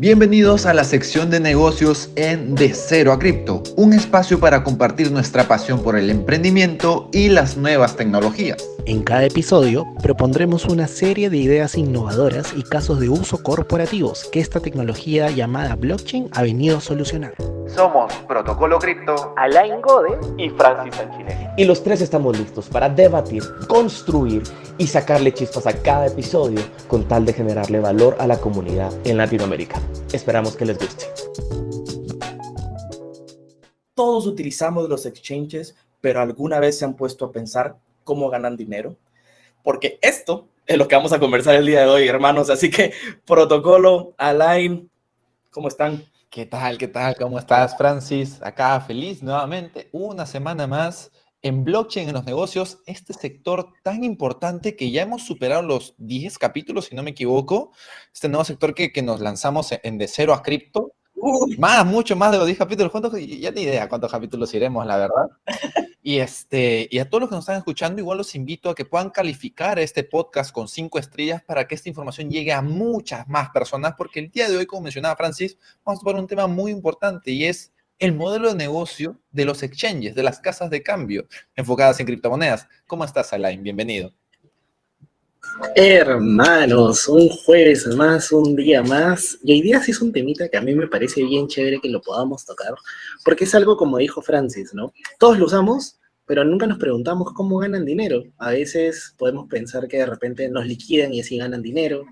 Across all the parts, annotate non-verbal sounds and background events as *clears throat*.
Bienvenidos a la sección de negocios en De Cero a Cripto, un espacio para compartir nuestra pasión por el emprendimiento y las nuevas tecnologías. En cada episodio propondremos una serie de ideas innovadoras y casos de uso corporativos que esta tecnología llamada blockchain ha venido a solucionar. Somos Protocolo Cripto, Alain Gode y Francis Sanchine. Y los tres estamos listos para debatir, construir y sacarle chispas a cada episodio con tal de generarle valor a la comunidad en Latinoamérica. Esperamos que les guste. Todos utilizamos los exchanges, pero alguna vez se han puesto a pensar cómo ganan dinero. Porque esto es lo que vamos a conversar el día de hoy, hermanos. Así que, protocolo, Alain, ¿cómo están? ¿Qué tal? ¿Qué tal? ¿Cómo estás, Francis? Acá feliz nuevamente, una semana más en blockchain en los negocios, este sector tan importante que ya hemos superado los 10 capítulos, si no me equivoco, este nuevo sector que, que nos lanzamos en de cero a cripto. Más, mucho más de los 10 capítulos. ¿Cuántos? Ya ni idea cuántos capítulos iremos, la verdad. *laughs* Y, este, y a todos los que nos están escuchando, igual los invito a que puedan calificar este podcast con cinco estrellas para que esta información llegue a muchas más personas, porque el día de hoy, como mencionaba Francis, vamos a ver un tema muy importante y es el modelo de negocio de los exchanges, de las casas de cambio enfocadas en criptomonedas. ¿Cómo estás, Alain? Bienvenido. Hermanos, un jueves más, un día más. Y hoy día sí es un temita que a mí me parece bien chévere que lo podamos tocar, porque es algo como dijo Francis, ¿no? Todos lo usamos, pero nunca nos preguntamos cómo ganan dinero. A veces podemos pensar que de repente nos liquidan y así ganan dinero,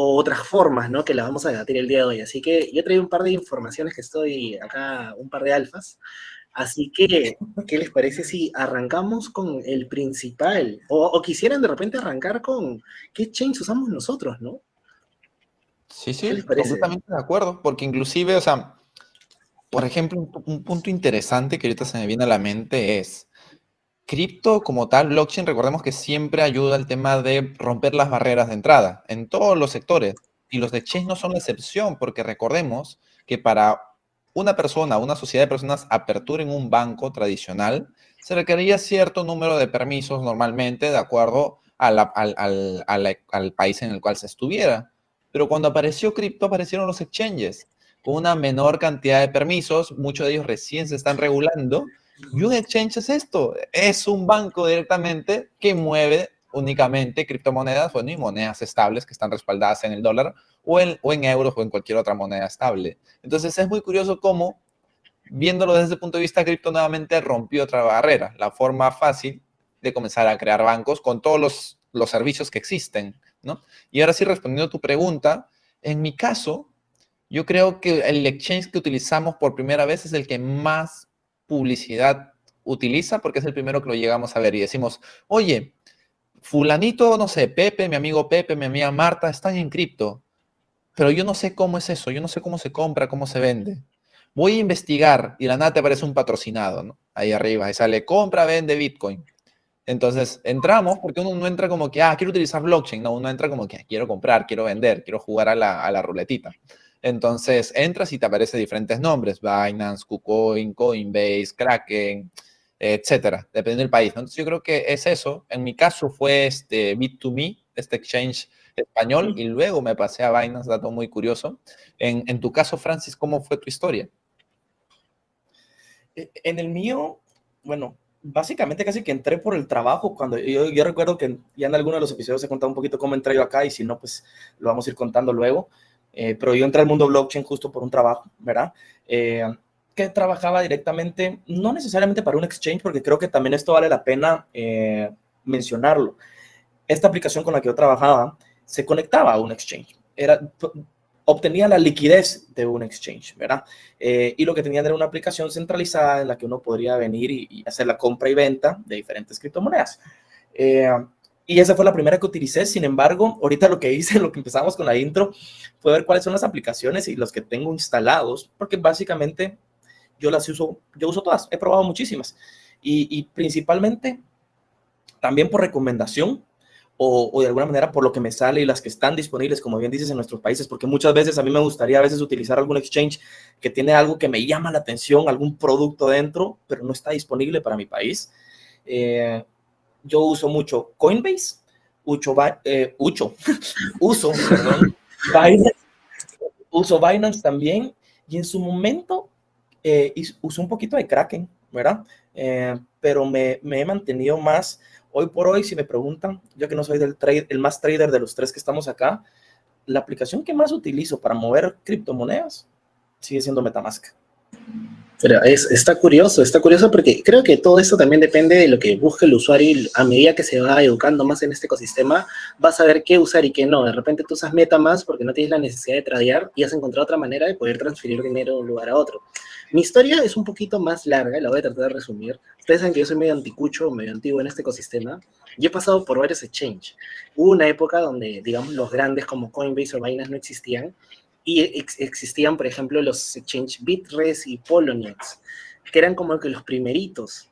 o otras formas, ¿no? Que las vamos a debatir el día de hoy. Así que yo traigo un par de informaciones que estoy acá, un par de alfas. Así que, ¿qué les parece si arrancamos con el principal? O, quisieran de repente arrancar con qué chains usamos nosotros, ¿no? Sí, sí, completamente de acuerdo, porque inclusive, o sea, por ejemplo, un punto interesante que ahorita se me viene a la mente es, cripto como tal, blockchain, recordemos que siempre ayuda al tema de romper las barreras de entrada en todos los sectores. Y los exchanges no son la excepción, porque recordemos que para una persona, una sociedad de personas aperturen un banco tradicional, se requería cierto número de permisos normalmente de acuerdo al, al, país en el cual se estuviera. Pero cuando apareció cripto, aparecieron los exchanges con una menor cantidad de permisos, muchos de ellos recién se están regulando y un exchange es esto, es un banco directamente que mueve únicamente criptomonedas, bueno, y monedas estables que están respaldadas en el dólar o en, euros o en cualquier otra moneda estable. Entonces es muy curioso cómo, viéndolo desde el punto de vista cripto, nuevamente rompió otra barrera, la forma fácil de comenzar a crear bancos con todos los, los servicios que existen, ¿no? Y ahora sí, respondiendo a tu pregunta, en mi caso, yo creo que el exchange que utilizamos por primera vez es el que más publicidad utiliza porque es el primero que lo llegamos a ver y decimos, oye, fulanito, no sé, Pepe, mi amigo Pepe, mi amiga Marta, están en cripto, pero yo no sé cómo es eso, yo no sé cómo se compra, cómo se vende. Voy a investigar y la nada te aparece un patrocinado, ¿no? Ahí arriba, y sale, compra, vende Bitcoin. Entonces, entramos porque uno no entra como que, ah, quiero utilizar blockchain, no, uno entra como que, quiero comprar, quiero vender, quiero jugar a la, a la ruletita. Entonces entras y te aparecen diferentes nombres, Binance, KuCoin, Coinbase, Kraken, etcétera, dependiendo del país. Entonces yo creo que es eso. En mi caso fue este Bit2Me, este exchange español, y luego me pasé a Binance, dato muy curioso. En, en tu caso, Francis, ¿cómo fue tu historia? E, en el mío, bueno, básicamente casi que entré por el trabajo cuando yo, yo recuerdo que ya en alguno de los episodios he contado un poquito cómo entré yo acá y si no, pues lo vamos a ir contando luego. Eh, pero yo entré al mundo blockchain justo por un trabajo, ¿verdad? Eh, que trabajaba directamente, no necesariamente para un exchange, porque creo que también esto vale la pena eh, mencionarlo. Esta aplicación con la que yo trabajaba se conectaba a un exchange, era, obtenía la liquidez de un exchange, ¿verdad? y lo que tenían era una aplicación centralizada en la que uno podría venir y, hacer la compra y venta de diferentes criptomonedas. Y esa fue la primera que utilicé. Sin embargo, ahorita lo que hice, *laughs* lo que empezamos con la intro, fue ver cuáles son las aplicaciones y los que tengo instalados, porque básicamente yo las uso, yo uso todas, he probado muchísimas. Y, principalmente también por recomendación o, o, de alguna manera por lo que me sale y las que están disponibles, como bien dices, en nuestros países, porque muchas veces a mí me gustaría a veces utilizar algún exchange que tiene algo que me llama la atención, algún producto dentro, pero no está disponible para mi país. Eh, yo uso mucho Coinbase, uso, eh, *laughs* uso, perdón, *laughs* uso Binance también y en su momento eh, usé un poquito de Kraken, ¿verdad? Eh, pero me, me, he mantenido más, hoy por hoy, si me preguntan, yo que no soy del trade, el más trader de los tres que estamos acá, la aplicación que más utilizo para mover criptomonedas sigue siendo Metamask. Pero es, está curioso, está curioso porque creo que todo esto también depende de lo que busque el usuario y a medida que se va educando más en este ecosistema, vas a ver qué usar y qué no. De repente tú usas MetaMask porque no tienes la necesidad de tradear y has encontrado otra manera de poder transferir dinero de un lugar a otro. Mi historia es un poquito más larga, la voy a tratar de resumir. Ustedes saben que yo soy medio anticucho, medio antiguo en este ecosistema. Yo he pasado por varios exchanges. Hubo una época donde, digamos, los grandes como Coinbase o Binance no existían y existían, por ejemplo, los exchange Bitres y Poloniex, que eran como los primeritos.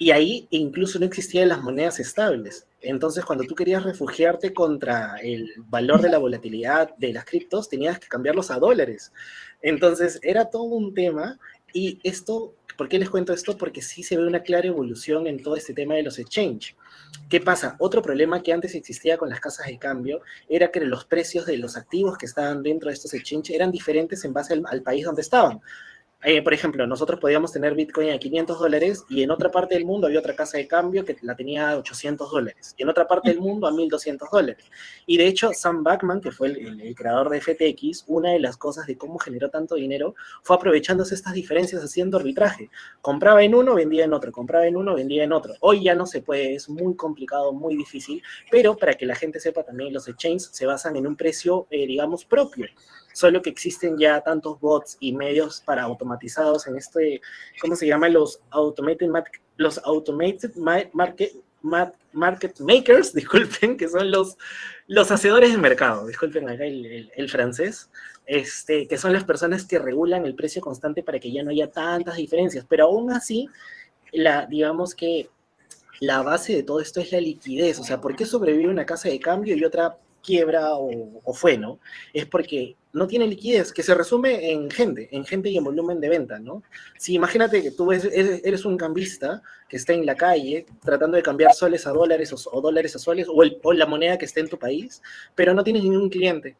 Y ahí incluso no existían las monedas estables. Entonces, cuando tú querías refugiarte contra el valor de la volatilidad de las criptos, tenías que cambiarlos a dólares. Entonces, era todo un tema. Y esto, ¿por qué les cuento esto? Porque sí se ve una clara evolución en todo este tema de los exchange. ¿Qué pasa? Otro problema que antes existía con las casas de cambio era que los precios de los activos que estaban dentro de estos exchanges eran diferentes en base al, país donde estaban. Eh, por ejemplo, nosotros podíamos tener Bitcoin a 500 dólares y en otra parte del mundo había otra casa de cambio que la tenía a 800 dólares y en otra parte del mundo a 1200 dólares. Y de hecho, Sam Backman, que fue el, creador de FTX, una de las cosas de cómo generó tanto dinero fue aprovechándose estas diferencias haciendo arbitraje. Compraba en uno, vendía en otro, compraba en uno, vendía en otro. Hoy ya no se puede, es muy complicado, muy difícil, pero para que la gente sepa también, los exchanges se basan en un precio, eh, digamos, propio solo que existen ya tantos bots y medios para automatizados en este, ¿cómo se llama? Los automated, los automated market, market makers, *laughs* disculpen, que son los, los hacedores de mercado, disculpen acá el, el, francés, este, que son las personas que regulan el precio constante para que ya no haya tantas diferencias, pero aún así, la, digamos que la base de todo esto es la liquidez, o sea, ¿por qué sobrevive una casa de cambio y otra quiebra o, fue, ¿no? Es porque no tiene liquidez, que se resume en gente, en gente y en volumen de venta, ¿no? Si imagínate que tú eres, un cambista que está en la calle tratando de cambiar soles a dólares o, dólares a soles o, o la moneda que esté en tu país, pero no tienes ningún cliente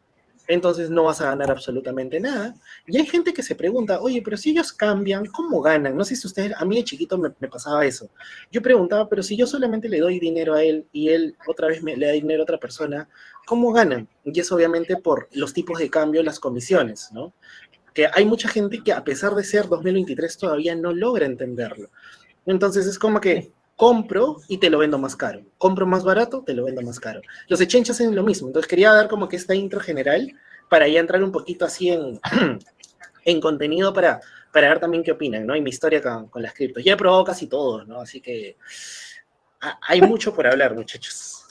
entonces no vas a ganar absolutamente nada. Y hay gente que se pregunta, oye, pero si ellos cambian, ¿cómo ganan? No sé si ustedes, a mí de chiquito me, pasaba eso. Yo preguntaba, pero si yo solamente le doy dinero a él y él otra vez me, le da dinero a otra persona, ¿cómo ganan? Y es obviamente por los tipos de cambio, las comisiones, ¿no? Que hay mucha gente que a pesar de ser 2023 todavía no logra entenderlo. Entonces es como que compro y te lo vendo más caro. Compro más barato, te lo vendo más caro. Los exchanges hacen lo mismo. Entonces quería dar como que esta intro general para ya entrar un poquito así en, *clears throat* en contenido para, para ver también qué opinan, ¿no? Y mi historia con, con las criptos. Ya he probado casi todo, ¿no? Así que hay mucho por hablar, muchachos.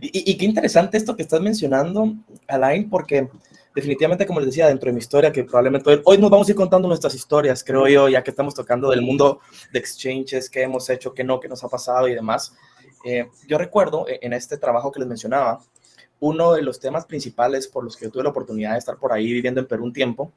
Y, qué interesante esto que estás mencionando, Alain, porque definitivamente, como les decía, dentro de mi historia, que probablemente hoy, nos vamos a ir contando nuestras historias, creo yo, ya que estamos tocando del mundo de exchanges, qué hemos hecho, qué no, qué nos ha pasado y demás. Eh, yo recuerdo eh, en este trabajo que les mencionaba, uno de los temas principales por los que yo tuve la oportunidad de estar por ahí viviendo en Perú un tiempo,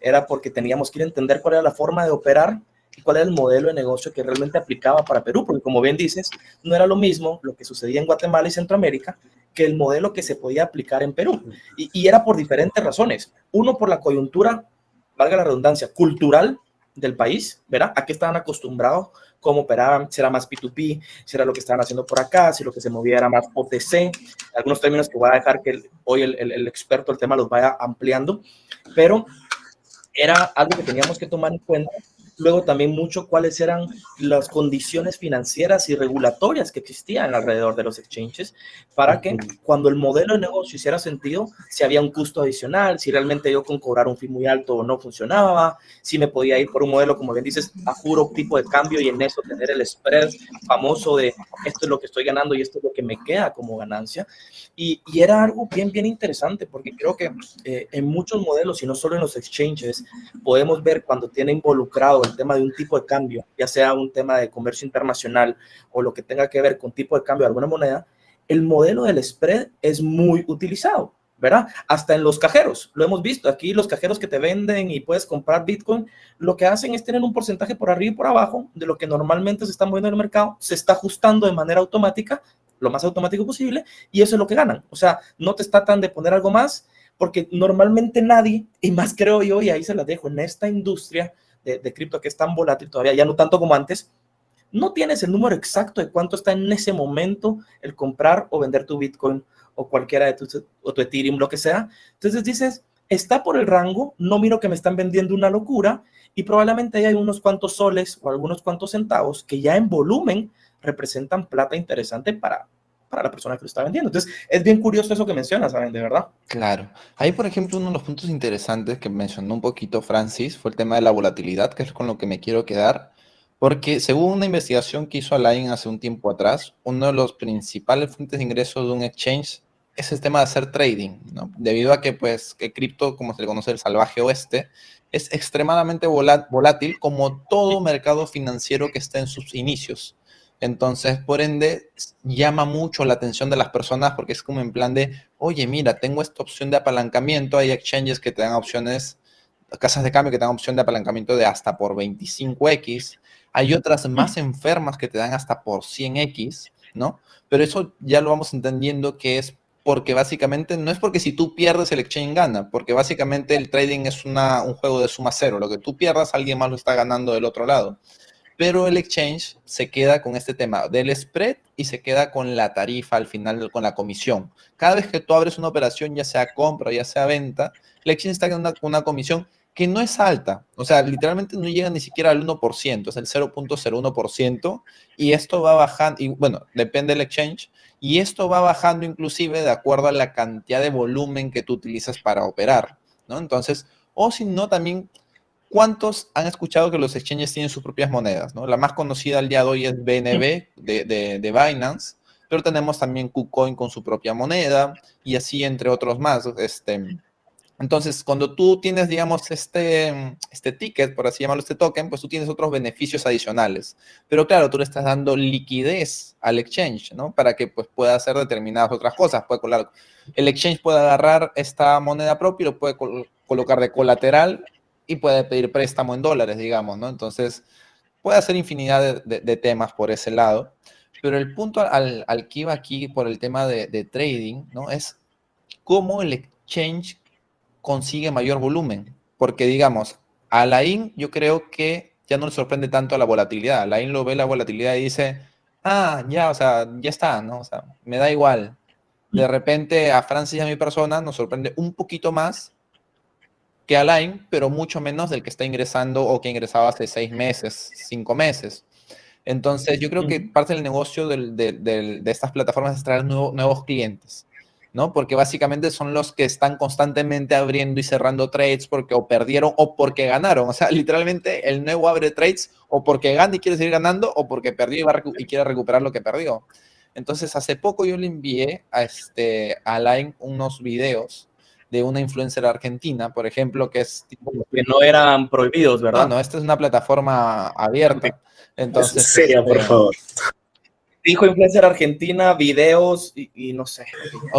era porque teníamos que ir a entender cuál era la forma de operar y cuál era el modelo de negocio que realmente aplicaba para Perú, porque como bien dices, no era lo mismo lo que sucedía en Guatemala y Centroamérica que el modelo que se podía aplicar en Perú. Y, era por diferentes razones. Uno, por la coyuntura, valga la redundancia, cultural del país, ¿verdad? ¿A qué estaban acostumbrados? ¿Cómo operaban? Si era más P2P, si era lo que estaban haciendo por acá, si lo que se movía era más OTC, algunos términos que voy a dejar que hoy el, el experto del tema los vaya ampliando, pero era algo que teníamos que tomar en cuenta luego también mucho cuáles eran las condiciones financieras y regulatorias que existían alrededor de los exchanges para que cuando el modelo de negocio hiciera sentido, si había un costo adicional, si realmente yo con cobrar un fee muy alto no funcionaba, si me podía ir por un modelo, como bien dices, a juro tipo de cambio y en eso tener el spread famoso de esto es lo que estoy ganando y esto es lo que me queda como ganancia. Y, era algo bien, bien interesante porque creo que eh, en muchos modelos y no solo en los exchanges podemos ver cuando tiene involucrado el tema de un tipo de cambio, ya sea un tema de comercio internacional o lo que tenga que ver con tipo de cambio de alguna moneda, el modelo del spread es muy utilizado, ¿verdad? Hasta en los cajeros, lo hemos visto. Aquí los cajeros que te venden y puedes comprar Bitcoin, lo que hacen es tener un porcentaje por arriba y por abajo de lo que normalmente se está moviendo en el mercado, se está ajustando de manera automática, lo más automático posible, y eso es lo que ganan. O sea, no te está tan de poner algo más porque normalmente nadie, y más creo yo, y ahí se las dejo, en esta industria de, cripto que es tan volátil todavía, ya no tanto como antes, no tienes el número exacto de cuánto está en ese momento el comprar o vender tu Bitcoin o cualquiera de tus, o tu Ethereum, lo que sea. Entonces dices, está por el rango, no miro que me están vendiendo una locura y probablemente hay unos cuantos soles o algunos cuantos centavos que ya en volumen representan plata interesante para, para la persona que lo está vendiendo. Entonces, es bien curioso eso que mencionas, ¿saben? De verdad. Claro. Ahí, por ejemplo, uno de los puntos interesantes que mencionó un poquito Francis fue el tema de la volatilidad, que es con lo que me quiero quedar. Porque según una investigación que hizo Align hace un tiempo atrás, uno de los principales fuentes de ingresos de un exchange es el tema de hacer trading, ¿no? Debido a que, pues, que cripto, como se le conoce el salvaje oeste, es extremadamente volátil como todo mercado financiero que está en sus inicios. Entonces, por ende, llama mucho la atención de las personas porque es como en plan de, oye, mira, tengo esta opción de apalancamiento, hay exchanges que te dan opciones, casas de cambio que te dan opción de apalancamiento de hasta por 25x, hay otras más enfermas que te dan hasta por 100x, ¿no? Pero eso ya lo vamos entendiendo que es porque básicamente no es porque si tú pierdes el exchange gana, porque básicamente el trading es una, un juego de suma cero, lo que tú pierdas alguien más lo está ganando del otro lado. Pero el exchange se queda con este tema del spread y se queda con la tarifa al final, con la comisión. Cada vez que tú abres una operación, ya sea compra, ya sea venta, el exchange está con una, una comisión que no es alta, o sea, literalmente no llega ni siquiera al 1%, es el 0.01%, y esto va bajando, y bueno, depende del exchange, y esto va bajando inclusive de acuerdo a la cantidad de volumen que tú utilizas para operar, ¿no? Entonces, o si no, también, ¿cuántos han escuchado que los exchanges tienen sus propias monedas, ¿no? La más conocida al día de hoy es BNB de, de, de Binance, pero tenemos también KuCoin con su propia moneda, y así entre otros más, este entonces, cuando tú tienes, digamos, este, este ticket, por así llamarlo, este token, pues tú tienes otros beneficios adicionales. Pero claro, tú le estás dando liquidez al exchange, ¿no? Para que pues, pueda hacer determinadas otras cosas. Puede colar, el exchange puede agarrar esta moneda propia y lo puede colocar de colateral y puede pedir préstamo en dólares, digamos, ¿no? Entonces, puede hacer infinidad de, temas por ese lado. Pero el punto al, al, que iba aquí por el tema de, trading, ¿no? Es cómo el exchange consigue mayor volumen. Porque, digamos, a Alain yo creo que ya no le sorprende tanto la volatilidad. Alain lo ve la volatilidad y dice, ah, ya, o sea, ya está, ¿no? O sea, me da igual. De repente a Francis y a mi persona nos sorprende un poquito más que Alain, pero mucho menos del que está ingresando o que ingresaba hace seis meses, cinco meses. Entonces, yo creo que parte del negocio de, estas plataformas es traer nuevos clientes. ¿no? Porque básicamente son los que están constantemente abriendo y cerrando trades porque o perdieron o porque ganaron. O sea, literalmente el nuevo abre trades o porque gana y quiere seguir ganando o porque perdió y, quiere recuperar lo que perdió. Entonces, hace poco yo le envié a, este, a Line unos videos de una influencer argentina, por ejemplo, que es... que no eran prohibidos, ¿verdad? No, no, esta es una plataforma abierta. Entonces, seria, por este, favor dijo influencer argentina, videos y, no sé.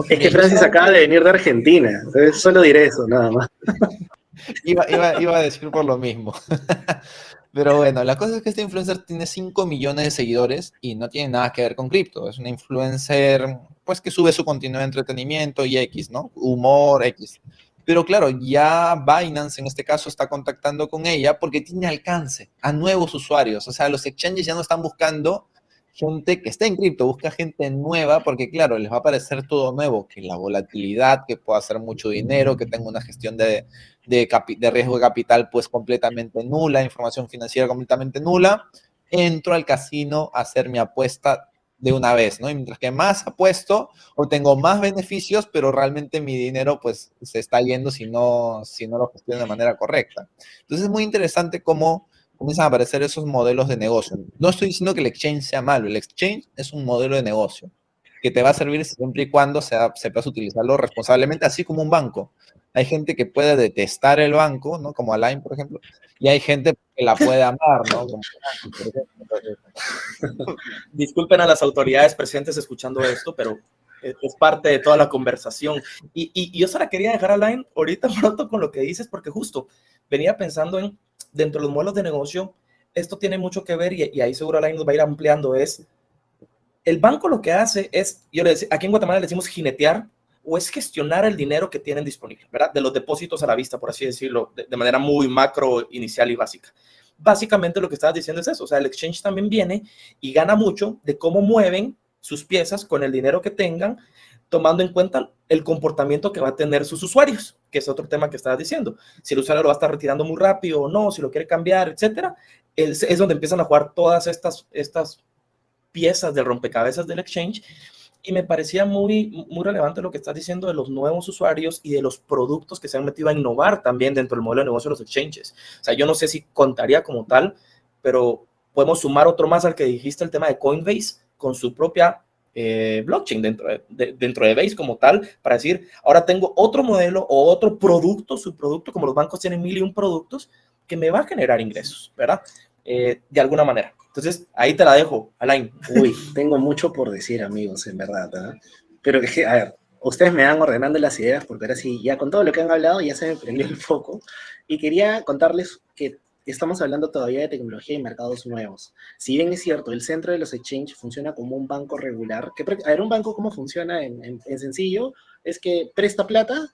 Es que Francis acaba de venir de Argentina, solo diré eso, nada más. *laughs* iba, iba, iba a decir por lo mismo. *laughs* Pero bueno, la cosa es que este influencer tiene 5 millones de seguidores y no tiene nada que ver con cripto. Es una influencer, pues, que sube su contenido de entretenimiento y X, ¿no? Humor, X. Pero claro, ya Binance en este caso está contactando con ella porque tiene alcance a nuevos usuarios. O sea, los exchanges ya no están buscando gente que está en cripto, busca gente nueva, porque claro, les va a parecer todo nuevo, que la volatilidad, que pueda hacer mucho dinero, que tenga una gestión de, de, riesgo de capital pues completamente nula, información financiera completamente nula, entro al casino a hacer mi apuesta de una vez, ¿no? Y mientras que más apuesto, tengo más beneficios, pero realmente mi dinero pues se está yendo si no, si no lo gestiono de manera correcta. Entonces es muy interesante cómo comienzan a aparecer esos modelos de negocio. No estoy diciendo que el exchange sea malo, el exchange es un modelo de negocio que te va a servir siempre y cuando sea, sepas utilizarlo responsablemente, así como un banco. Hay gente que puede detestar el banco, ¿no? Como Align, por ejemplo, y hay gente que la puede amar, ¿no? *laughs* Disculpen a las autoridades presentes escuchando esto, pero es parte de toda la conversación. Y, y, yo solo quería dejar a Line ahorita pronto con lo que dices, porque justo venía pensando en, dentro de los modelos de negocio, esto tiene mucho que ver y, ahí seguro Line nos va a ir ampliando, es, el banco lo que hace es, yo le decía, aquí en Guatemala le decimos jinetear o es gestionar el dinero que tienen disponible, ¿verdad? De los depósitos a la vista, por así decirlo, de, manera muy macro, inicial y básica. Básicamente lo que estás diciendo es eso, o sea, el exchange también viene y gana mucho de cómo mueven sus piezas con el dinero que tengan, tomando en cuenta el comportamiento que va a tener sus usuarios, que es otro tema que estabas diciendo. Si el usuario lo va a estar retirando muy rápido o no, si lo quiere cambiar, etcétera, es, es donde empiezan a jugar todas estas, estas piezas del rompecabezas del exchange y me parecía muy, muy relevante lo que estás diciendo de los nuevos usuarios y de los productos que se han metido a innovar también dentro del modelo de negocio de los exchanges. O sea, yo no sé si contaría como tal, pero podemos sumar otro más al que dijiste, el tema de Coinbase con su propia eh, blockchain dentro de, dentro de Base como tal, para decir, ahora tengo otro modelo o otro producto, subproducto, como los bancos tienen mil y un productos, que me va a generar ingresos, ¿verdad? Eh, de alguna manera. Entonces, ahí te la dejo, Alain. Uy, tengo mucho por decir, amigos, en verdad. ¿ah? Pero que, a ver, ustedes me van ordenando las ideas, porque ahora sí, ya con todo lo que han hablado, ya se me prendió el foco. Y quería contarles que estamos hablando todavía de tecnología y mercados nuevos. Si bien es cierto, el centro de los exchanges funciona como un banco regular, que, a ver, un banco, ¿cómo funciona en, en sencillo? Es que presta plata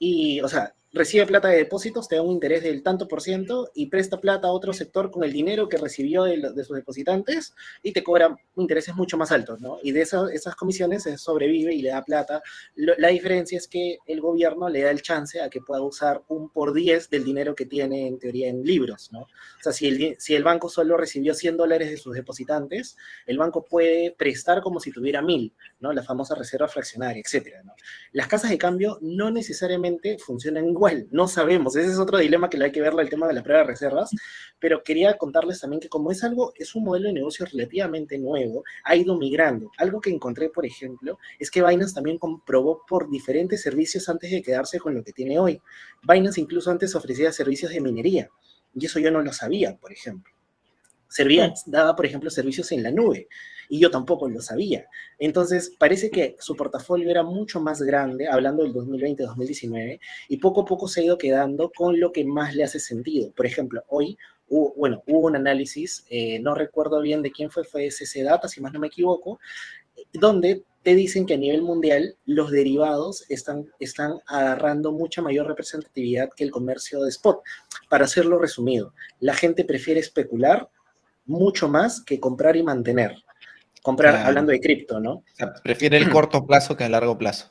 y, o sea, recibe plata de depósitos, te da un interés del tanto por ciento y presta plata a otro sector con el dinero que recibió de, sus depositantes y te cobra intereses mucho más altos, ¿no? Y de esas, esas comisiones se sobrevive y le da plata. la diferencia es que el gobierno le da el chance a que pueda usar un por 10 del dinero que tiene en teoría en libros, ¿no? O sea, si el, si el banco solo recibió 100 dólares de sus depositantes, el banco puede prestar como si tuviera mil, ¿no? La famosa reserva fraccionaria, etcétera, ¿no? Las casas de cambio no necesariamente funcionan igual, no sabemos, ese es otro dilema que le hay que verlo el tema de la prueba de reservas, pero quería contarles también que como es algo, es un modelo de negocio relativamente nuevo, ha ido migrando. Algo que encontré, por ejemplo, es que Binance también comprobó por diferentes servicios antes de quedarse con lo que tiene hoy. Binance incluso antes ofrecía servicios de minería, y eso yo no lo sabía, por ejemplo. Servía, daba, por ejemplo, servicios en la nube y yo tampoco lo sabía. Entonces, parece que su portafolio era mucho más grande, hablando del 2020-2019, y poco a poco se ha ido quedando con lo que más le hace sentido. Por ejemplo, hoy, hubo, bueno, hubo un análisis, eh, no recuerdo bien de quién fue, fue SC Data, si más no me equivoco, donde te dicen que a nivel mundial los derivados están, están agarrando mucha mayor representatividad que el comercio de spot. Para hacerlo resumido, la gente prefiere especular mucho más que comprar y mantener. Comprar, hablando de cripto, ¿no? prefiere el corto *clears throat* plazo que el largo plazo.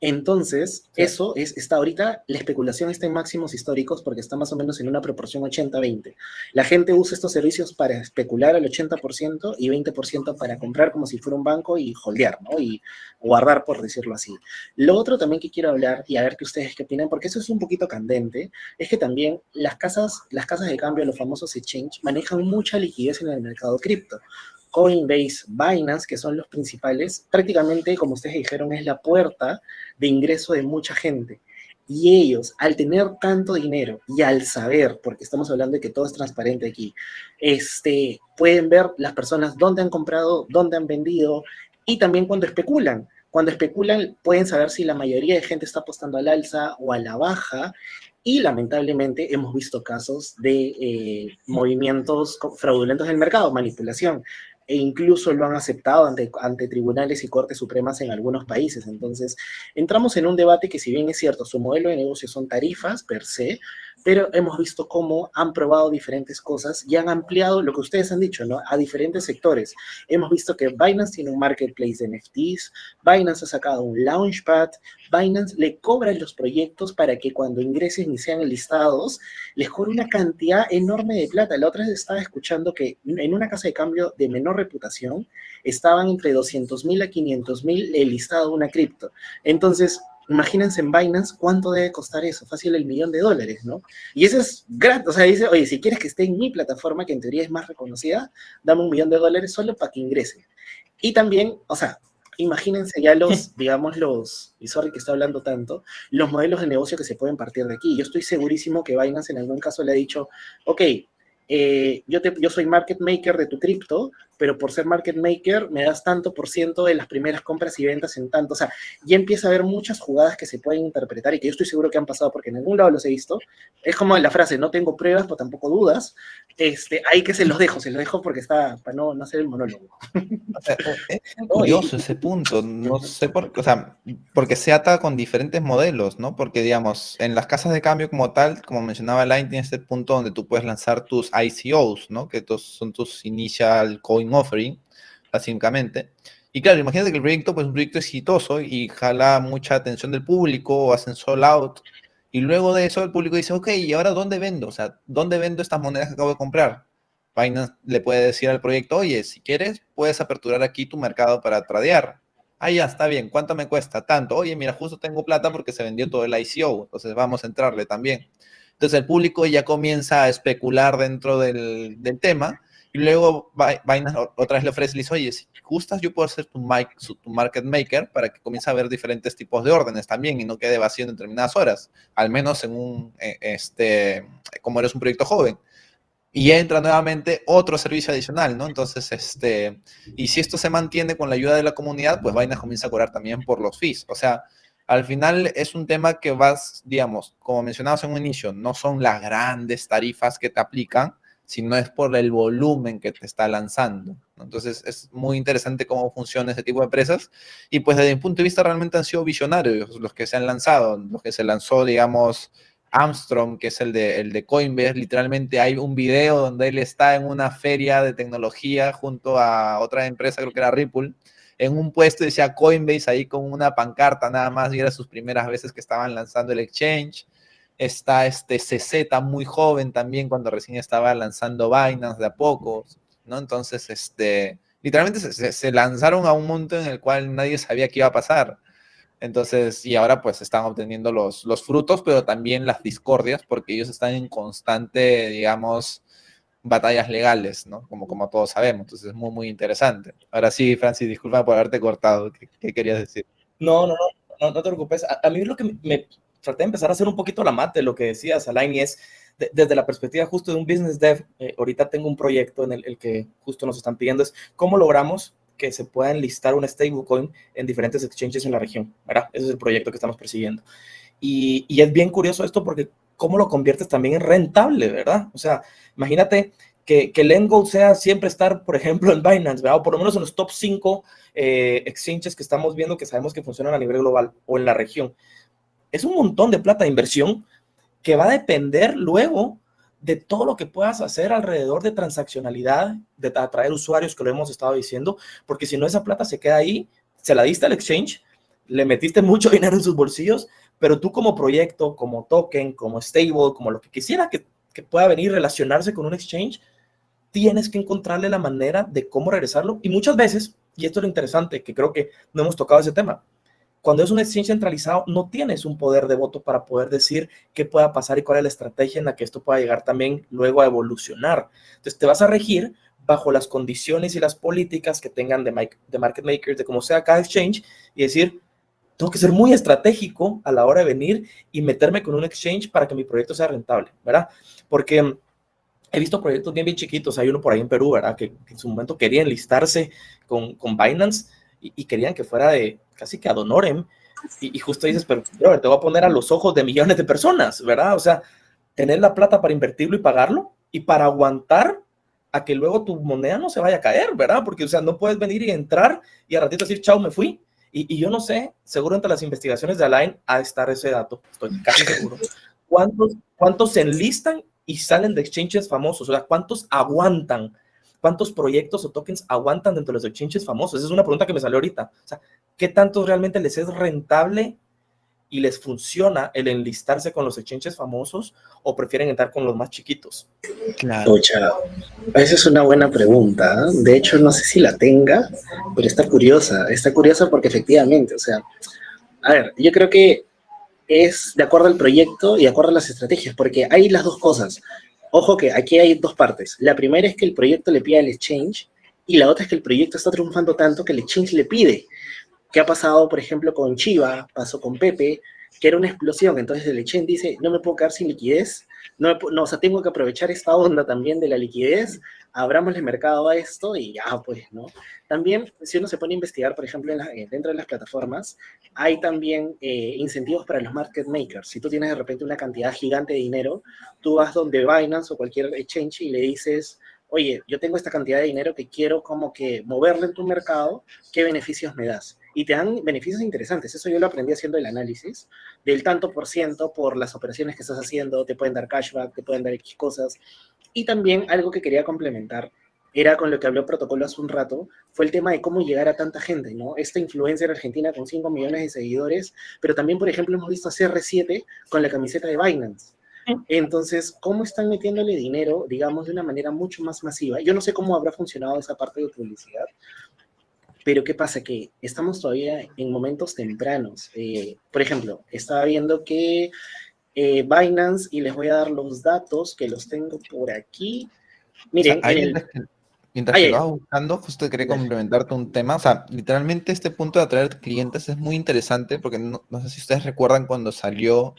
Entonces, eso es, está ahorita, la especulación está en máximos históricos porque está más o menos en una proporción 80-20. La gente usa estos servicios para especular al 80% y 20% para comprar como si fuera un banco y holdear, ¿no? Y guardar, por decirlo así. Lo otro también que quiero hablar y a ver qué ustedes qué opinan, porque eso es un poquito candente, es que también las casas, las casas de cambio, los famosos exchange, manejan mucha liquidez en el mercado cripto. Coinbase, Binance, que son los principales, prácticamente, como ustedes dijeron, es la puerta de ingreso de mucha gente. Y ellos, al tener tanto dinero y al saber, porque estamos hablando de que todo es transparente aquí, este, pueden ver las personas dónde han comprado, dónde han vendido y también cuando especulan. Cuando especulan pueden saber si la mayoría de gente está apostando al alza o a la baja y lamentablemente hemos visto casos de eh, movimientos fraudulentos del mercado, manipulación e incluso lo han aceptado ante, tribunales y cortes supremas en algunos países. Entonces, entramos en un debate que si bien es cierto, su modelo de negocio son tarifas per se, pero hemos visto cómo han probado diferentes cosas y han ampliado lo que ustedes han dicho, ¿no? A diferentes sectores. Hemos visto que Binance tiene un marketplace de NFTs, Binance ha sacado un launchpad, Binance le cobra los proyectos para que cuando ingresen y sean listados, les cobre una cantidad enorme de plata. La otra vez estaba escuchando que en una casa de cambio de menor reputación estaban entre 200 mil a 500 mil el listado de una cripto. Entonces, imagínense en Binance cuánto debe costar eso, fácil el millón de dólares, ¿no? Y eso es gratis, o sea, dice, oye, si quieres que esté en mi plataforma, que en teoría es más reconocida, dame un millón de dólares solo para que ingrese. Y también, o sea, imagínense ya los, *laughs* digamos, los, y sorry que está hablando tanto, los modelos de negocio que se pueden partir de aquí. Yo estoy segurísimo que Binance en algún caso le ha dicho, ok, eh, yo, te, yo soy market maker de tu cripto, pero por ser market maker me das tanto por ciento de las primeras compras y ventas en tanto. O sea, ya empieza a haber muchas jugadas que se pueden interpretar y que yo estoy seguro que han pasado porque en algún lado los he visto. Es como la frase, no tengo pruebas, pero tampoco dudas. Este, ahí que se los dejo, se los dejo porque está, para no, no hacer el monólogo. *laughs* es curioso ese punto, no sé por qué, o sea, porque se ata con diferentes modelos, ¿no? Porque, digamos, en las casas de cambio como tal, como mencionaba Line, tiene este punto donde tú puedes lanzar tus ICOs, ¿no? Que son tus initial coin offering, básicamente. Y claro, imagínate que el proyecto pues, es un proyecto exitoso y jala mucha atención del público, hacen sold out, y luego de eso el público dice, ok, ¿y ahora dónde vendo? O sea, ¿dónde vendo estas monedas que acabo de comprar? Binance le puede decir al proyecto, oye, si quieres, puedes aperturar aquí tu mercado para tradear. Ah, ya, está bien. ¿Cuánto me cuesta? Tanto. Oye, mira, justo tengo plata porque se vendió todo el ICO, entonces vamos a entrarle también. Entonces el público ya comienza a especular dentro del, del tema y luego Binance otra vez le ofrece, le dice, oye, si gustas, yo puedo ser tu, tu market maker para que comience a ver diferentes tipos de órdenes también y no quede vacío en determinadas horas, al menos en un, eh, este, como eres un proyecto joven. Y entra nuevamente otro servicio adicional, ¿no? Entonces, este, y si esto se mantiene con la ayuda de la comunidad, pues Binance comienza a cobrar también por los fees. O sea, al final es un tema que vas, digamos, como mencionabas en un inicio, no son las grandes tarifas que te aplican, sino es por el volumen que te está lanzando. Entonces es muy interesante cómo funciona ese tipo de empresas y pues desde mi punto de vista realmente han sido visionarios los que se han lanzado, los que se lanzó, digamos, Armstrong, que es el de, el de Coinbase, literalmente hay un video donde él está en una feria de tecnología junto a otra empresa, creo que era Ripple, en un puesto decía Coinbase ahí con una pancarta nada más y era sus primeras veces que estaban lanzando el exchange Está este CZ muy joven también cuando recién estaba lanzando Binance de a poco, ¿no? Entonces, este, literalmente se, lanzaron a un mundo en el cual nadie sabía qué iba a pasar. Entonces, y ahora pues están obteniendo los, los frutos, pero también las discordias, porque ellos están en constante, digamos, batallas legales, ¿no? Como, como todos sabemos. Entonces es muy, muy interesante. Ahora sí, Francis, disculpa por haberte cortado. ¿Qué, querías decir? No, no, no, no, te preocupes. A, a, mí lo que me, traté de empezar a hacer un poquito la mate, lo que decías, Alain, y es desde la perspectiva justo de un business dev, eh, ahorita tengo un proyecto en el, que justo nos están pidiendo, es cómo logramos que se pueda enlistar una stablecoin en diferentes exchanges en la región, ¿verdad? Ese es el proyecto que estamos persiguiendo. Y, y es bien curioso esto porque cómo lo conviertes también en rentable, ¿verdad? O sea, imagínate que, que el end goal sea siempre estar, por ejemplo, en Binance, ¿verdad? O por lo menos en los top 5 eh, exchanges que estamos viendo que sabemos que funcionan a nivel global o en la región es un montón de plata de inversión que va a depender luego de todo lo que puedas hacer alrededor de transaccionalidad, de atraer usuarios, que lo hemos estado diciendo, porque si no esa plata se queda ahí, se la diste al exchange, le metiste mucho *laughs* dinero en sus bolsillos, pero tú como proyecto, como token, como stable, como lo que quisiera que, que pueda venir relacionarse con un exchange, tienes que encontrarle la manera de cómo regresarlo. Y muchas veces, y esto es lo interesante, que creo que no hemos tocado ese tema, cuando es un exchange centralizado, no tienes un poder de voto para poder decir qué pueda pasar y cuál es la estrategia en la que esto pueda llegar también luego a evolucionar. Entonces, te vas a regir bajo las condiciones y las políticas que tengan de, de market makers, de cómo sea cada exchange, y decir, tengo que ser muy estratégico a la hora de venir y meterme con un exchange para que mi proyecto sea rentable, ¿verdad? Porque he visto proyectos bien, bien chiquitos. Hay uno por ahí en Perú, ¿verdad? Que, en su momento querían listarse con, con Binance y, querían que fuera de casi que ad honorem. Y, justo dices, pero te voy a poner a los ojos de millones de personas, ¿verdad? O sea, tener la plata para invertirlo y pagarlo y para aguantar a que luego tu moneda no se vaya a caer, ¿verdad? Porque, o sea, no puedes venir y entrar y a ratito decir, chao, me fui. Y, y yo no sé, seguro entre las investigaciones de Alain a estar ese dato, estoy casi seguro. ¿Cuántos, ¿Cuántos se enlistan y salen de exchanges famosos? O sea, ¿cuántos aguantan? ¿Cuántos proyectos o tokens aguantan dentro de los exchanges famosos? Esa es una pregunta que me salió ahorita. O sea, ¿qué tanto realmente les es rentable y les funciona el enlistarse con los exchanges famosos o prefieren entrar con los más chiquitos? Claro. esa es una buena pregunta. ¿eh? De hecho, no sé si la tenga, pero está curiosa. Está curiosa porque efectivamente, o sea, a ver, yo creo que es de acuerdo al proyecto y de acuerdo a las estrategias, porque hay las dos cosas. Ojo que aquí hay dos partes. La primera es que el proyecto le pide al exchange y la otra es que el proyecto está triunfando tanto que el exchange le pide. ¿Qué ha pasado, por ejemplo, con Chiva? Pasó con Pepe. que era una explosión. Entonces el exchange dice, no me puedo quedar sin liquidez, no, no, o sea, tengo que aprovechar esta onda también de la liquidez, abramos el mercado a esto y ya, pues, ¿no? También, si uno se pone a investigar, por ejemplo, en dentro de las plataformas, hay también eh, incentivos para los market makers. Si tú tienes de repente una cantidad gigante de dinero, tú vas donde Binance o cualquier exchange y le dices, oye, yo tengo esta cantidad de dinero que quiero como que moverle en tu mercado, ¿qué beneficios me das? Y te dan beneficios interesantes. Eso yo lo aprendí haciendo el análisis del tanto por ciento por las operaciones que estás haciendo, te pueden dar cashback, te pueden dar X cosas. Y también algo que quería complementar era con lo que habló Protocolo hace un rato, fue el tema de cómo llegar a tanta gente, ¿no? Esta influencia en Argentina con 5 millones de seguidores, pero también, por ejemplo, hemos visto a CR7 con la camiseta de Binance. Entonces, ¿cómo están metiéndole dinero, digamos, de una manera mucho más masiva? Yo no sé cómo habrá funcionado esa parte de publicidad, pero ¿qué pasa? Que estamos todavía en momentos tempranos. Eh, por ejemplo, estaba viendo que eh, Binance, y les voy a dar los datos que los tengo por aquí. Miren, Mientras que lo buscando, justo quería complementarte un tema. O sea, literalmente este punto de atraer clientes es muy interesante porque no, no sé si ustedes recuerdan cuando salió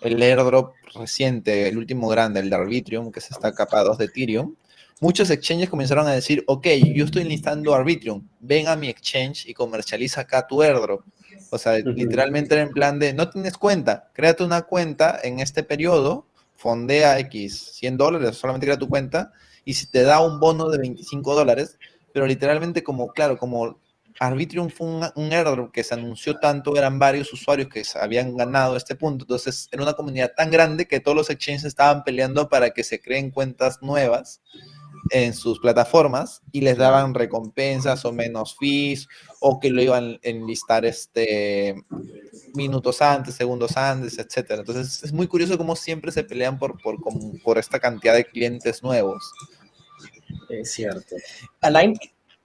el airdrop reciente, el último grande, el de Arbitrium, que se está capado de Ethereum, muchos exchanges comenzaron a decir, ok, yo estoy listando Arbitrium, ven a mi exchange y comercializa acá tu airdrop. O sea, literalmente era en plan de, no tienes cuenta, créate una cuenta en este periodo, fondea X 100 dólares, solamente crea tu cuenta, y si te da un bono de 25 dólares, pero literalmente como, claro, como Arbitrium fue un, un, airdrop que se anunció tanto, eran varios usuarios que habían ganado este punto, entonces era una comunidad tan grande que todos los exchanges estaban peleando para que se creen cuentas nuevas en sus plataformas y les daban recompensas o menos fees o que lo iban a enlistar este, minutos antes, segundos antes, etc. Entonces es muy curioso cómo siempre se pelean por, por, por esta cantidad de clientes nuevos. Es cierto. Alain,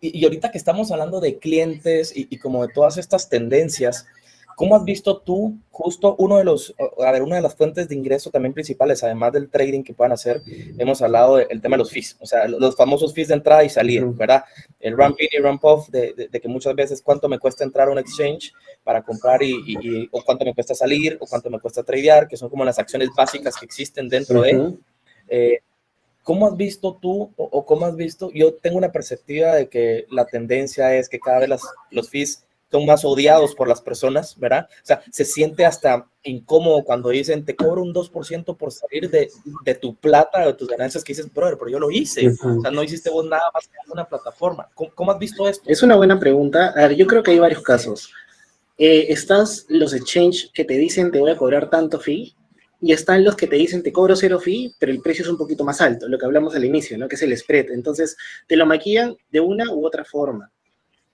y, ahorita que estamos hablando de clientes y, como de todas estas tendencias, ¿cómo has visto tú justo uno de los, a ver, una de las fuentes de ingreso también principales, además del trading que puedan hacer, hemos hablado del tema de los fees, o sea, los famosos fees de entrada y salida, ¿verdad? El ramp in y ramp off, de, de, que muchas veces cuánto me cuesta entrar a un exchange para comprar y, o cuánto me cuesta salir, o cuánto me cuesta tradear, que son como las acciones básicas que existen dentro de... Eh, ¿Cómo has visto tú o, cómo has visto? Yo tengo una perspectiva de que la tendencia es que cada vez los fees son más odiados por las personas, ¿verdad? O sea, se siente hasta incómodo cuando dicen, te cobro un 2% por salir de, de, tu plata, de tus ganancias, que dices, brother, pero yo lo hice. O sea, no hiciste vos nada más que una plataforma. ¿Cómo, has visto esto? Es una buena pregunta. A ver, yo creo que hay varios casos. Eh, estás los exchange que te dicen, te voy a cobrar tanto fee, y están los que te dicen te cobro cero fee, pero el precio es un poquito más alto, lo que hablamos al inicio, ¿no? Que es el spread. Entonces, te lo maquillan de una u otra forma.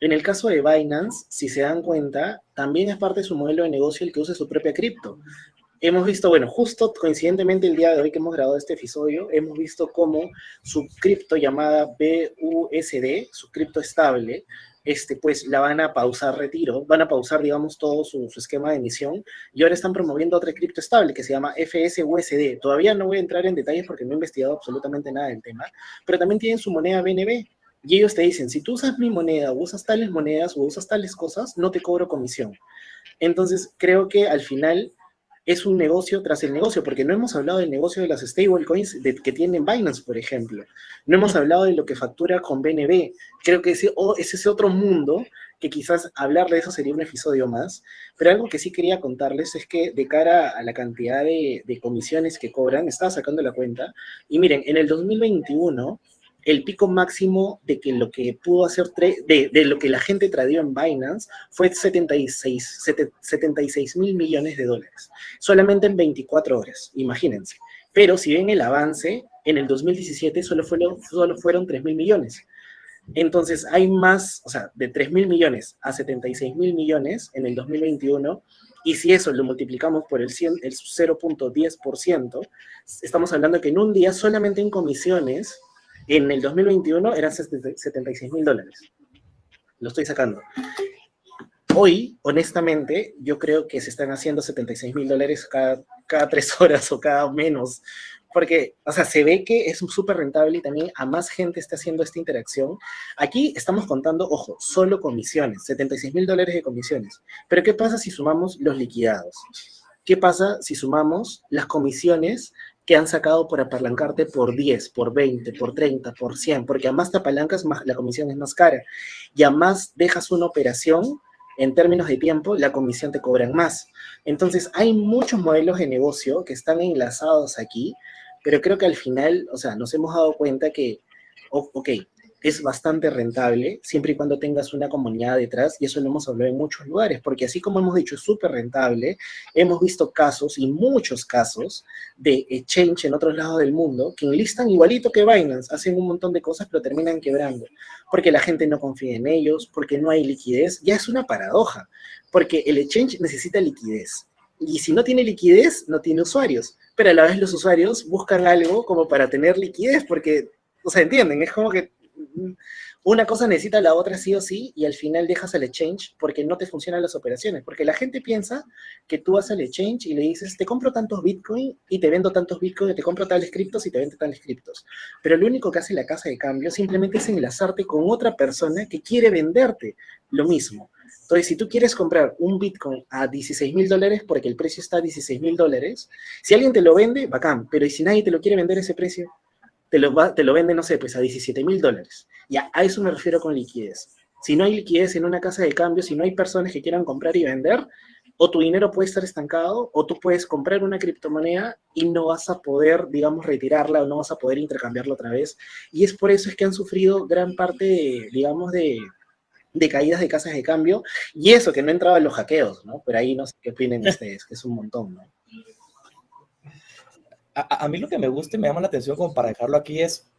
En el caso de Binance, si se dan cuenta, también es parte de su modelo de negocio el que use su propia cripto. Hemos visto, bueno, justo coincidentemente el día de hoy que hemos grabado este episodio, hemos visto cómo su cripto llamada BUSD, su cripto estable, este, pues la van a pausar retiro, van a pausar, digamos, todo su, esquema de emisión y ahora están promoviendo otra cripto estable que se llama FSUSD. Todavía no voy a entrar en detalles porque no he investigado absolutamente nada del tema, pero también tienen su moneda BNB. Y ellos te dicen, si tú usas mi moneda, o usas tales monedas o usas tales cosas, no te cobro comisión. Entonces, creo que al final es un negocio tras el negocio, porque no hemos hablado del negocio de las stablecoins que tienen Binance, por ejemplo. No hemos hablado de lo que factura con BNB. Creo que ese, es ese otro mundo que quizás hablar de eso sería un episodio más. Pero algo que sí quería contarles es que de cara a la cantidad de, de comisiones que cobran, estaba sacando la cuenta, y miren, en el 2021 el pico máximo de que lo que pudo hacer, de, lo que la gente tradeó en Binance fue 76, 76 mil millones de dólares, solamente en 24 horas, imagínense. Pero si ven el avance, en el 2017 solo fueron, solo fueron 3 mil millones. Entonces hay más, o sea, de 3 mil millones a 76 mil millones en el 2021, y si eso lo multiplicamos por el, el 0.10%, estamos hablando que en un día solamente en comisiones en el 2021 eran 76 mil dólares. Lo estoy sacando. Hoy, honestamente, yo creo que se están haciendo 76 mil dólares cada, *laughs* tres horas o cada menos. Porque, o sea, se ve que es súper rentable y también a más gente está haciendo esta interacción. Aquí estamos contando, ojo, solo comisiones, 76 mil dólares de comisiones. Pero ¿qué pasa si sumamos los liquidados? ¿qué pasa si sumamos las comisiones que han sacado por apalancarte por 10, por 20, por 30, por 100? Porque a más te apalancas, más, la comisión es más cara. Y a más dejas una operación, en términos de tiempo, la comisión te cobran más. Entonces, hay muchos modelos de negocio que están enlazados aquí, pero creo que al final, o sea, nos hemos dado cuenta que, ok, es bastante rentable siempre y cuando tengas una comunidad detrás, y eso lo hemos hablado en muchos lugares, porque así como hemos dicho, es súper rentable, hemos visto casos y muchos casos de exchange en otros lados del mundo que enlistan igualito que Binance, hacen un montón de cosas, pero terminan quebrando, porque la gente no confía en ellos, porque no hay liquidez, ya es una paradoja, porque el exchange necesita liquidez. Y si no tiene liquidez, no tiene usuarios. Pero a la vez los usuarios buscan algo como para tener liquidez, porque, o sea, entienden, es como que una cosa necesita la otra sí o sí y al final dejas el exchange porque no te funcionan las operaciones. Porque la gente piensa que tú vas al exchange y le dices, te compro tantos bitcoin y te vendo tantos bitcoin, te compro tales criptos y te vendo tales criptos. Pero lo único que hace la casa de cambio simplemente es enlazarte con otra persona que quiere venderte lo mismo. Entonces, si tú quieres comprar un Bitcoin a 16 mil dólares porque el precio está a 16 mil dólares, si alguien te lo vende, bacán, pero ¿y si nadie te lo quiere vender ese precio? Te lo, va, te lo vende, no sé, pues a 17 mil dólares. Y a, eso me refiero con liquidez. Si no hay liquidez en una casa de cambio, si no hay personas que quieran comprar y vender, o tu dinero puede estar estancado, o tú puedes comprar una criptomoneda y no vas a poder, digamos, retirarla o no vas a poder intercambiarla otra vez. Y es por eso es que han sufrido gran parte, digamos, de, de caídas de casas de cambio. Y eso, que no entraban los hackeos, ¿no? Pero ahí no sé qué opinen *laughs* ustedes, que es un montón, ¿no? A, mí lo que me gusta y me llama la atención como para dejarlo aquí es,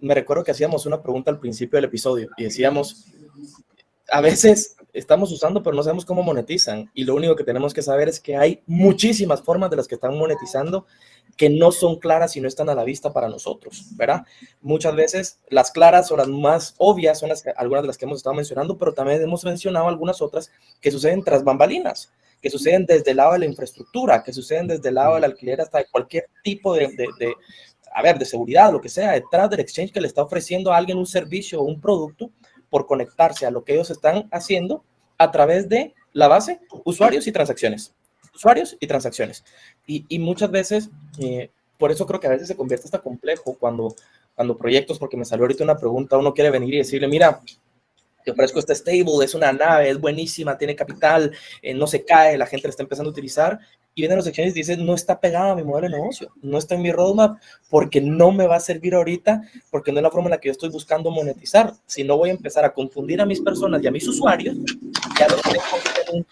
me recuerdo que hacíamos una pregunta al principio del episodio y decíamos, a veces estamos usando pero no sabemos cómo monetizan y lo único que tenemos que saber es que hay muchísimas formas de las que están monetizando que no son claras y no están a la vista para nosotros, ¿verdad? Muchas veces las claras o las más obvias son algunas de las que hemos estado mencionando, pero también hemos mencionado algunas otras que suceden tras bambalinas que suceden desde el lado de la infraestructura, que suceden desde el lado del alquiler hasta cualquier tipo de, de, a ver, de seguridad, lo que sea, detrás del exchange que le está ofreciendo a alguien un servicio o un producto por conectarse a lo que ellos están haciendo a través de la base usuarios y transacciones. Usuarios y transacciones. Y, y muchas veces, eh, por eso creo que a veces se convierte hasta complejo cuando, cuando proyectos, porque me salió ahorita una pregunta, uno quiere venir y decirle, mira, te ofrezco este stable, es una nave, es buenísima, tiene capital, eh, no se cae, la gente la está empezando a utilizar. Y vienen los exchanges y dicen, no está pegado a mi modelo de negocio, no está en mi roadmap, porque no me va a servir ahorita, porque no es la forma en la que yo estoy buscando monetizar. Si no voy a empezar a confundir a mis personas y a mis usuarios, ya lo tengo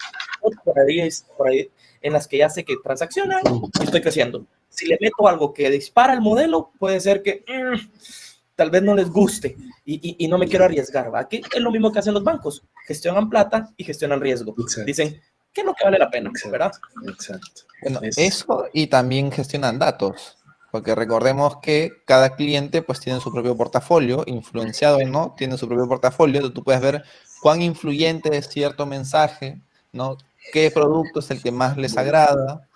por ahí, por ahí, en las que ya sé que transaccionan y estoy creciendo. Si le meto algo que dispara el modelo, puede ser que... Mm, tal vez no les guste y, y, no me quiero arriesgar. ¿va? Aquí es lo mismo que hacen los bancos, gestionan plata y gestionan riesgo. Dicen, ¿qué es lo que vale la pena? ¿verdad? Exacto. eso y también gestionan datos, porque recordemos que cada cliente pues tiene su propio portafolio, influenciado o no, tiene su propio portafolio, tú puedes ver cuán influyente es cierto mensaje, ¿no? qué producto es el que más les agrada,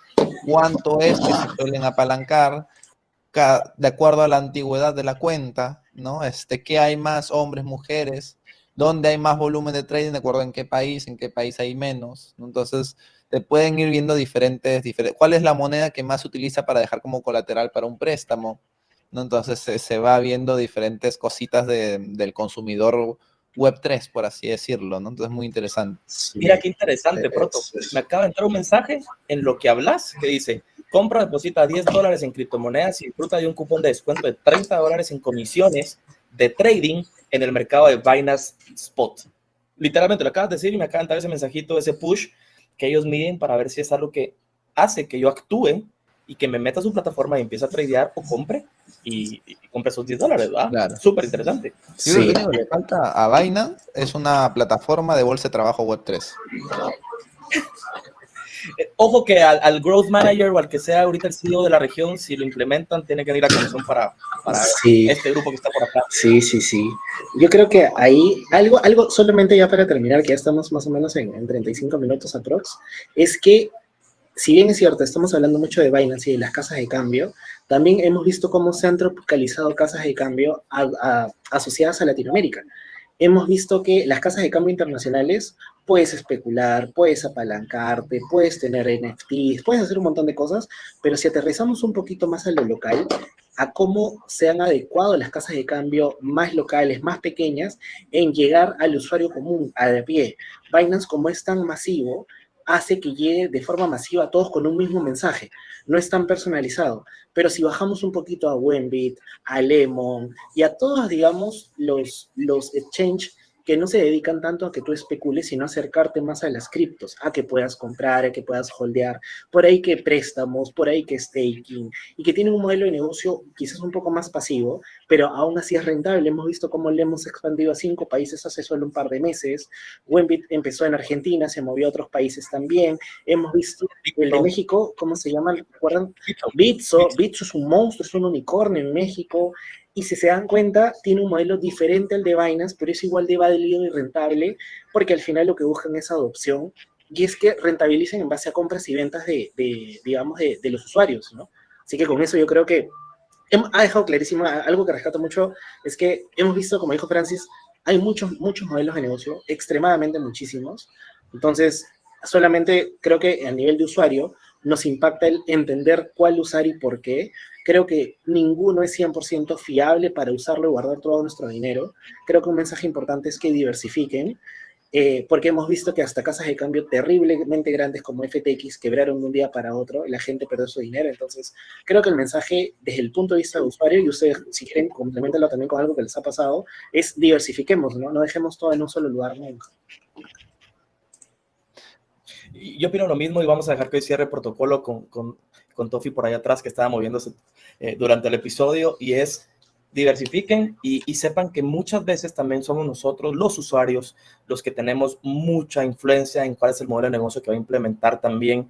cuánto es que se suelen apalancar, de acuerdo a la antigüedad de la cuenta, ¿no? Este, ¿Qué hay más hombres, mujeres? ¿Dónde hay más volumen de trading? De acuerdo en qué país, en qué país hay menos. Entonces, te pueden ir viendo diferentes, diferentes. ¿Cuál es la moneda que más se utiliza para dejar como colateral para un préstamo? ¿No? Entonces, se, va viendo diferentes cositas del consumidor web 3, por así decirlo, ¿no? Entonces, muy interesante. Mira qué interesante, Proto. Me acaba de entrar un mensaje en lo que hablas que dice, compra, deposita 10 dólares en criptomonedas y disfruta de un cupón de descuento de 30 dólares en comisiones de trading en el mercado de Binance Spot. Literalmente lo acabas de decir y me acaba de entrar ese mensajito, ese push que ellos miden para ver si es algo que hace que yo actúe y que me meta a su plataforma y empiece a tradear o compre y, compre esos 10 dólares, ¿verdad? Claro. Súper interesante. Sí, Lo que le falta a Binance es una plataforma de bolsa de trabajo web 3. Eh, ojo que al, growth manager o al que sea ahorita el CEO de la región, si lo implementan, tiene que ir a comisión para, para este grupo que está por acá. Sí, sí, sí. Yo creo que ahí, algo, algo solamente ya para terminar, que ya estamos más o menos en, en 35 minutos aprox, es que si bien es cierto, estamos hablando mucho de Binance y de las casas de cambio, también hemos visto cómo se han tropicalizado casas de cambio asociadas a Latinoamérica hemos visto que las casas de cambio internacionales puedes especular, puedes apalancarte, puedes tener NFTs, puedes hacer un montón de cosas, pero si aterrizamos un poquito más a lo local, a cómo se han adecuado las casas de cambio más locales, más pequeñas, en llegar al usuario común, a de pie. Binance, como es tan masivo, hace que llegue de forma masiva a todos con un mismo mensaje. No es tan personalizado. Pero si bajamos un poquito a Wenbit, a Lemon y a todos, digamos, los, los exchange que no se dedican tanto a que tú especules, sino acercarte más a las criptos, a que puedas comprar, a que puedas holdear, por ahí que préstamos, por ahí que staking, y que tienen un modelo de negocio quizás un poco más pasivo, pero aún así es rentable. Hemos visto cómo le hemos expandido a cinco países hace solo un par de meses. Wenbit empezó en Argentina, se movió a otros países también. Hemos visto el de México, ¿cómo se llama? ¿Recuerdan? Bitso. Bitso es un monstruo, es un unicornio en México y si se dan cuenta, tiene un modelo diferente al de Binance, pero es igual de válido y rentable, porque al final lo que buscan es adopción, y es que rentabilicen en base a compras y ventas de, digamos, de, los usuarios, ¿no? Así que con eso yo creo que ha dejado clarísimo, algo que rescato mucho, es que hemos visto, como dijo Francis, hay muchos, muchos modelos de negocio, extremadamente muchísimos, entonces solamente creo que a nivel de usuario nos impacta el entender cuál usar y por qué, Creo que ninguno es 100% fiable para usarlo y guardar todo nuestro dinero. Creo que un mensaje importante es que diversifiquen, eh, porque hemos visto que hasta casas de cambio terriblemente grandes como FTX quebraron de un día para otro y la gente perdió su dinero. Entonces, creo que el mensaje desde el punto de vista de usuario, y ustedes si quieren complementarlo también con algo que les ha pasado, es diversifiquemos, ¿no? No dejemos todo en un solo lugar nunca. Yo opino lo mismo y vamos a dejar que hoy cierre protocolo con, con con Tofi por ahí atrás que estaba moviéndose eh, durante el episodio y es diversifiquen y, y, sepan que muchas veces también somos nosotros, los usuarios, los que tenemos mucha influencia en cuál es el modelo de negocio que va a implementar también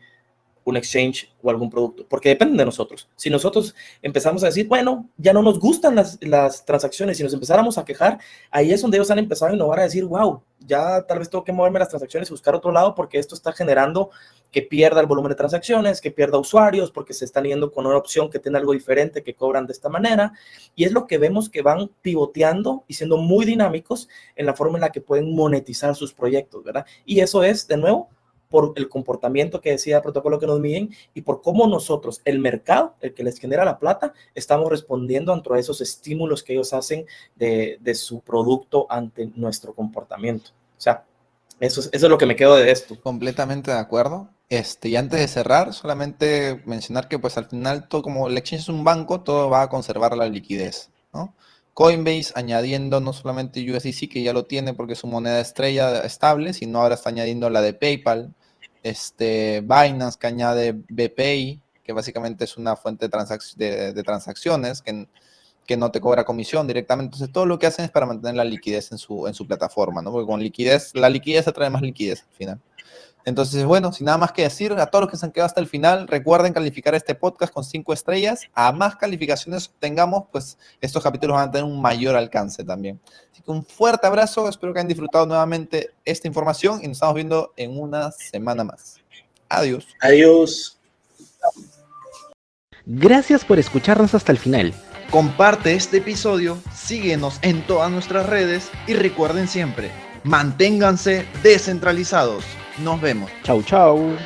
un exchange o algún producto, porque depende de nosotros. Si nosotros empezamos a decir, bueno, ya no nos gustan las, las transacciones, si nos empezáramos a quejar, ahí es donde ellos han empezado a innovar, a decir, wow, ya tal vez tengo que moverme las transacciones y buscar otro lado porque esto está generando que pierda el volumen de transacciones, que pierda usuarios porque se están yendo con una opción que tiene algo diferente que cobran de esta manera. Y es lo que vemos que van pivoteando y siendo muy dinámicos en la forma en la que pueden monetizar sus proyectos, ¿verdad? Y eso es, de nuevo, por el comportamiento que decía el protocolo que nos miden y por cómo nosotros, el mercado, el que les genera la plata, estamos respondiendo ante esos estímulos que ellos hacen de, de su producto ante nuestro comportamiento. O sea, eso es, eso es lo que me quedo de esto. Completamente de acuerdo. Este, y antes de cerrar, solamente mencionar que pues al final todo como el exchange es un banco, todo va a conservar la liquidez, ¿no? Coinbase añadiendo no solamente USDC, que ya lo tiene porque es su moneda estrella estable, sino ahora está añadiendo la de PayPal, este, Binance que añade BPay, que básicamente es una fuente de, transacciones que, que, no te cobra comisión directamente. Entonces, todo lo que hacen es para mantener la liquidez en su, en su plataforma, ¿no? Porque con liquidez, la liquidez atrae más liquidez al final. Entonces, bueno, sin nada más que decir, a todos los que se han quedado hasta el final, recuerden calificar este podcast con cinco estrellas. A más calificaciones tengamos, pues estos capítulos van a tener un mayor alcance también. Así que un fuerte abrazo, espero que hayan disfrutado nuevamente esta información y nos estamos viendo en una semana más. Adiós. Adiós. Gracias por escucharnos hasta el final. Comparte este episodio, síguenos en todas nuestras redes y recuerden siempre, manténganse descentralizados. Nos vemos. Chau, chau.